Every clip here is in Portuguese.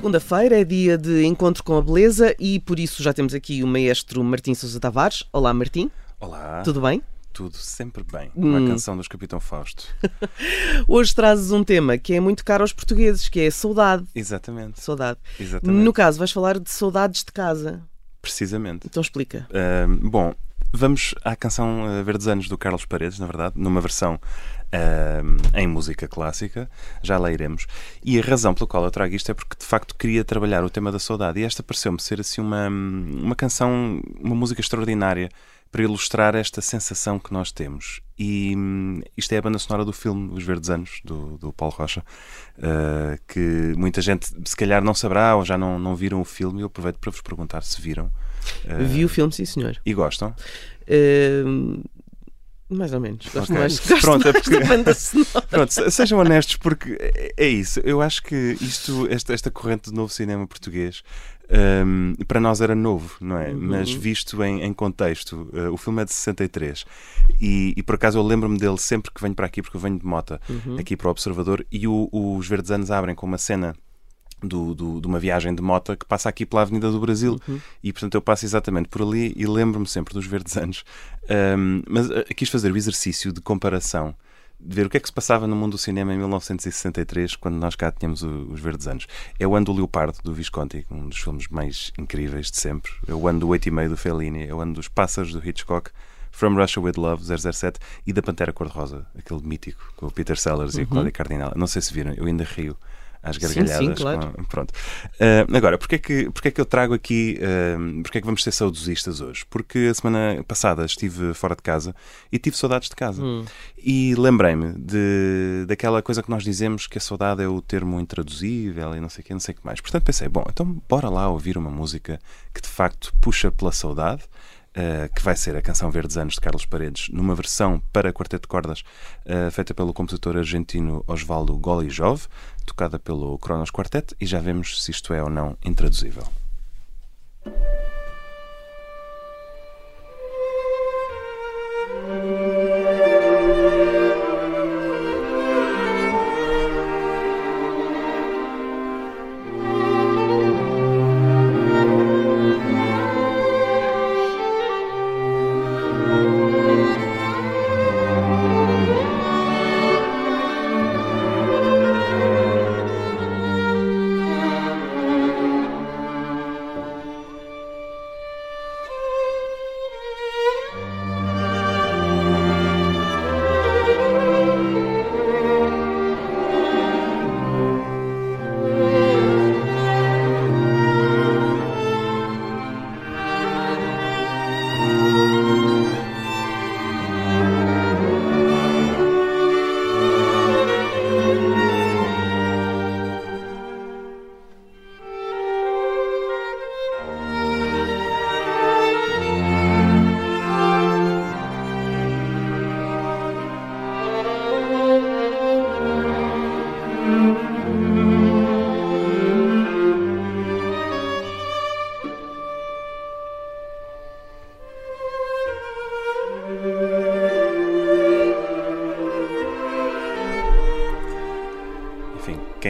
Segunda-feira é dia de encontro com a beleza e por isso já temos aqui o maestro Martim Sousa Tavares. Olá, Martim. Olá. Tudo bem? Tudo sempre bem. Uma Hum. canção dos Capitão Fausto. Hoje trazes um tema que é muito caro aos portugueses, que é a saudade. Exatamente. Saudade. Exatamente. No caso, vais falar de saudades de casa. Precisamente. Então explica. Ahm, bom, vamos à canção uh, Verdes Anos do Carlos Paredes, na verdade, numa versão ahm, em música clássica. Já lá iremos. E a razão pela qual eu trago isto é porque de facto queria trabalhar o tema da saudade. E esta pareceu-me ser assim uma, uma canção, uma música extraordinária para ilustrar esta sensação que nós temos. E hum, isto é a banda sonora do filme Os Verdes Anos, do, do Paulo Rocha, uh, que muita gente se calhar não saberá ou já não, não viram o filme. E eu aproveito para vos perguntar se viram. Uh, Vi o filme, sim, senhor. E gostam? Uh, mais ou menos. Gosto Ok. mais, gosto Pronto, é mais porque- da banda sonora. Pronto, se- sejam honestos, porque é- é isso. Eu acho que isto, esta, esta corrente do novo cinema português, hum, para nós era novo, não é? Uhum. Mas visto em, em contexto, uh, o filme é de 63 e, e por acaso eu lembro-me dele sempre que venho para aqui, porque eu venho de Mota, Uhum. aqui para o Observador, e o- os Verdes Anos abrem com uma cena. Do, do- de uma viagem de mota que passa aqui pela Avenida do Brasil Uhum. e portanto eu passo exatamente por ali e lembro-me sempre dos verdes anos Hum, mas uh, quis fazer o exercício de comparação de ver o que é que se passava no mundo do cinema em 1963, quando nós cá tínhamos o- os Verdes Anos. É o ano do Leopardo, do Visconti, um dos filmes mais incríveis de sempre. É o ano do Oito e Meio, do Fellini. É o ano dos Pássaros, do Hitchcock. From Russia with Love, 007. E da Pantera Cor-de-Rosa, aquele mítico, com o Peter Sellers e a Cláudia Cardinal. Não sei se viram, eu ainda rio às Uhum. Sim, gargalhadas. sim, claro. com- Pronto. Ah, agora, porquê é, que, porquê é que eu trago aqui, uh, porquê é que vamos ser saudosistas hoje? Porque a semana passada estive fora de casa e tive saudades de casa. Hum. E lembrei-me de, daquela coisa que nós dizemos que a saudade é o termo intraduzível e não sei o que, não sei o que mais. Portanto pensei, bom, então bora lá ouvir uma música que de facto puxa pela saudade, eh, que vai ser a canção Verdes Anos de Carlos Paredes, numa versão para quarteto de cordas eh, feita pelo compositor argentino Osvaldo Golijov, tocada pelo Cronos Quartet, e já vemos se isto é ou não intraduzível.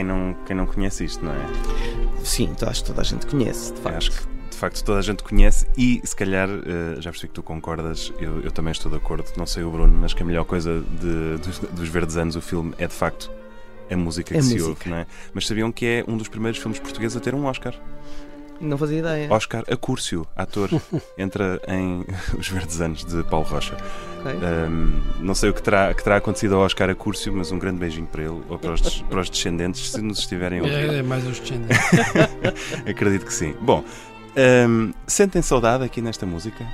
Quem não, quem não conhece isto, não é? Sim, então acho que toda a gente conhece, de Eu facto. Acho que de facto toda a gente conhece e se calhar eh, já percebi que tu concordas, eu, eu também estou de acordo, não sei o Bruno, mas que a melhor coisa de- dos, dos Verdes Anos, o filme, é de facto a música A que se música. ouve, não é? Mas sabiam que é um dos primeiros filmes portugueses a ter um Oscar? Não fazia ideia. Oscar Acúrcio, ator, entra em Os Verdes Anos de Paulo Rocha. Ok. Ahm, não sei o que terá, que terá acontecido ao Oscar Acúrcio, mas um grande beijinho para ele ou para os, para os descendentes, se nos estiverem a ouvir. É, é mais os descendentes. Acredito que sim. Bom, ahm, sentem saudade aqui nesta música?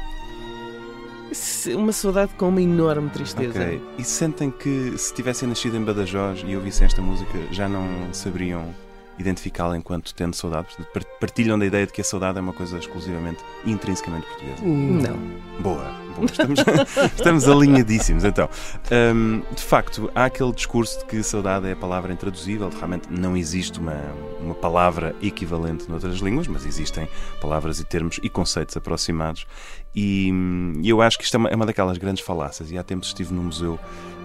Uma saudade com uma enorme tristeza. Ok. E sentem que se tivessem nascido em Badajoz e ouvissem esta música, já não saberiam identificá-la enquanto tendo saudade? Partilham da ideia de que a saudade é uma coisa exclusivamente intrinsecamente portuguesa? Não. Boa, boa. Estamos, estamos alinhadíssimos. Então, Hum, de facto, há aquele discurso de que saudade é a palavra intraduzível. Realmente não existe uma, uma palavra equivalente noutras línguas, mas existem palavras e termos e conceitos aproximados. E hum, eu acho que isto é uma, é uma daquelas grandes falácias. E há tempos estive no museu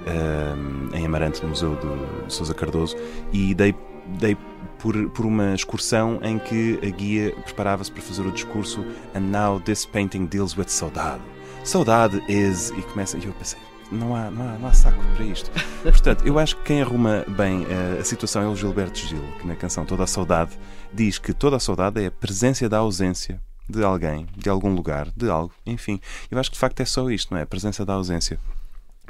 hum, em Amarante, no Museu de Sousa Cardoso, e dei dei por, por uma excursão em que a guia preparava-se para fazer o discurso And now this painting deals with saudade. Saudade is. E começa. E eu pensei, não há, não há, não há saco para isto. Portanto, eu acho que quem arruma bem a, a situação é o Gilberto Gil, que na canção Toda a Saudade diz que toda a saudade é a presença da ausência de alguém, de algum lugar, de algo, enfim. Eu acho que de facto é só isto, não é? A presença da ausência.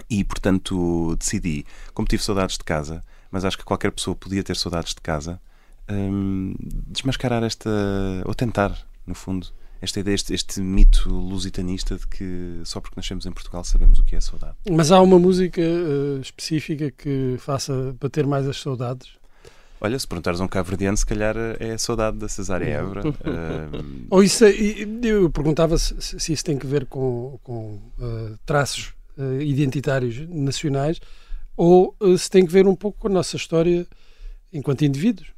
E, portanto, decidi, como tive saudades de casa, mas acho que qualquer pessoa podia ter saudades de casa, hum, desmascarar esta. ou tentar, no fundo, esta ideia, este, este, mito lusitanista de que só porque nascemos em Portugal sabemos o que é saudade. Mas há uma música uh, específica que faça bater mais as saudades? Olha, se perguntares a um cabo-verdiano, se calhar é a saudade da Cesária Évora. uh... Ou isso, é, eu perguntava se, se, isso tem que ver com, com uh, traços identitários nacionais ou se tem que ver um pouco com a nossa história enquanto indivíduos.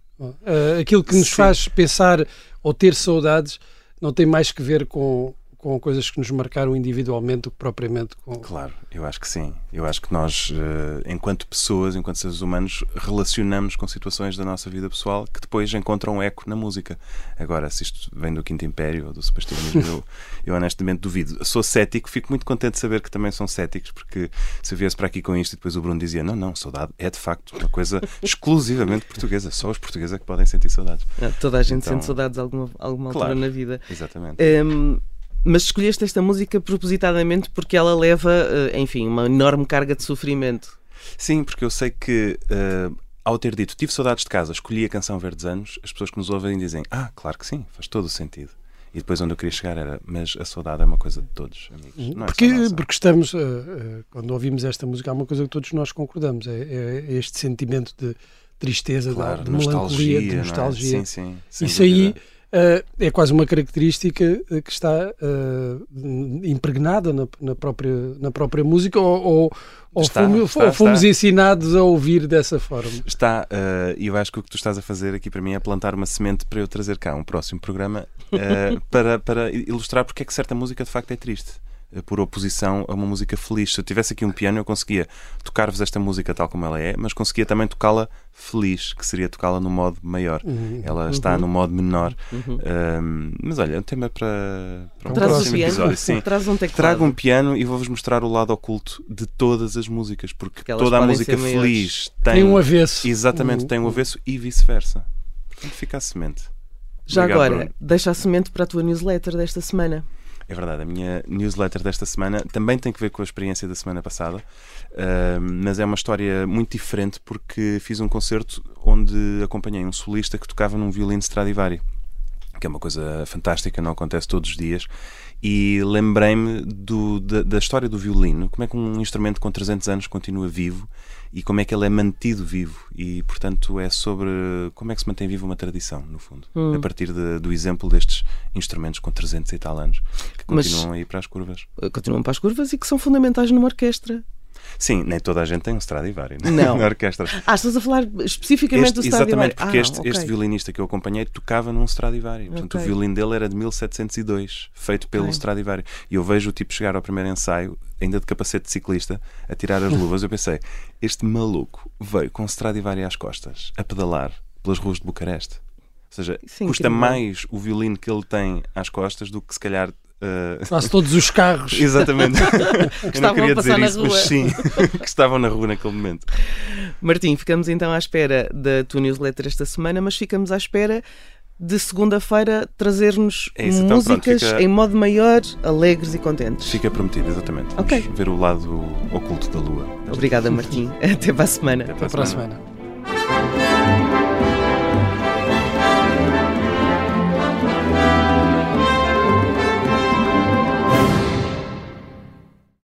aquilo que nos Sim. faz pensar ou ter saudades não tem mais que ver com, com coisas que nos marcaram individualmente do que propriamente com. Claro, eu acho que sim. Eu acho que nós, eh, enquanto pessoas, enquanto seres humanos, relacionamos com situações da nossa vida pessoal que depois encontram eco na música. Agora, se isto vem do Quinto Império ou do Sebastianismo, eu, eu honestamente duvido. Sou cético, fico muito contente de saber que também são céticos, porque se eu viesse para aqui com isto e depois o Bruno dizia: não, não, saudade é de facto uma coisa exclusivamente portuguesa. Só os portugueses é que podem sentir saudades. É, toda a gente então, sente saudades alguma, alguma altura claro, na vida. Exatamente. Um, mas escolheste esta música propositadamente porque ela leva, eh, enfim, uma enorme carga de sofrimento. Sim, porque eu sei que uh, ao ter dito tive saudades de casa, escolhi a canção Verdes Anos, as pessoas que nos ouvem dizem ah, claro que sim, faz todo o sentido. E depois onde eu queria chegar era, mas a saudade é uma coisa de todos, amigos. Não é porque, porque estamos, uh, uh, quando ouvimos esta música, há uma coisa que todos nós concordamos, é, é este sentimento de tristeza, claro, de, de, melancolia, de nostalgia. É? Sim, sim. Isso aí Uh, é quase uma característica eh, que está uh, impregnada na, na, própria, na própria música ou, ou, ou, está, fomos, está, ou fomos está. ensinados a ouvir dessa forma. Está, e uh, eu acho que o que tu estás a fazer aqui para mim é plantar uma semente para eu trazer cá um próximo programa para, para ilustrar porque é que certa música de facto é triste. Eh, por oposição a uma música feliz. Se eu tivesse aqui um piano, eu conseguia tocar-vos esta música tal como ela é, mas conseguia também tocá-la feliz, que seria tocá-la no modo maior. Uhum. Ela está uhum. no modo menor. Uhum. Um, mas olha, é um tema para, para um Traz próximo episódio. Sim. Traz um teclado. Trago um piano e vou-vos mostrar o lado oculto de todas as músicas, porque, porque toda a música feliz tem, tem um avesso. Exatamente, uhum. tem um avesso e vice-versa. Portanto, fica a semente. Já Obrigado, agora, Bruno. deixa a semente para a tua newsletter desta semana. É verdade, a minha newsletter desta semana também tem que ver com a experiência da semana passada, uh, mas é uma história muito diferente porque fiz um concerto onde acompanhei um solista que tocava num violino Stradivari, que é uma coisa fantástica, não acontece todos os dias. E lembrei-me da, da história do violino, como é que um instrumento com 300 anos continua vivo e como é que ele é mantido vivo. E, portanto, é sobre como é que se mantém viva uma tradição, no fundo, hum. a partir de, do exemplo destes instrumentos com 300 e tal anos que continuam Mas, a ir para as curvas. Continuam para as curvas e que são fundamentais numa orquestra. Sim, nem toda a gente tem um Stradivari né? não. na orquestra. Ah, estás a falar especificamente este, do Stradivari? Exatamente, porque ah, este, okay. este, violinista que eu acompanhei tocava num Stradivari. Portanto, okay. o violino dele era de 1702, feito pelo okay. Stradivari. E eu vejo o tipo chegar ao primeiro ensaio, ainda de capacete de ciclista, a tirar as luvas. eu pensei, este maluco veio com um Stradivari às costas, a pedalar pelas ruas de Bucareste. Ou seja, Sim, custa mais o violino que ele tem às costas do que se calhar Uh... Quase todos os carros. Exatamente. que Eu não queria dizer isso, mas sim, que estavam na rua naquele momento. Martim, ficamos então à espera da tua newsletter esta semana, mas ficamos à espera de segunda-feira trazer-nos é isso, então, músicas pronto, fica... em modo maior, alegres e contentes. Fica prometido, exatamente. Vamos ver o lado oculto da lua. Obrigada, Martim. Até para a semana. Até para a semana.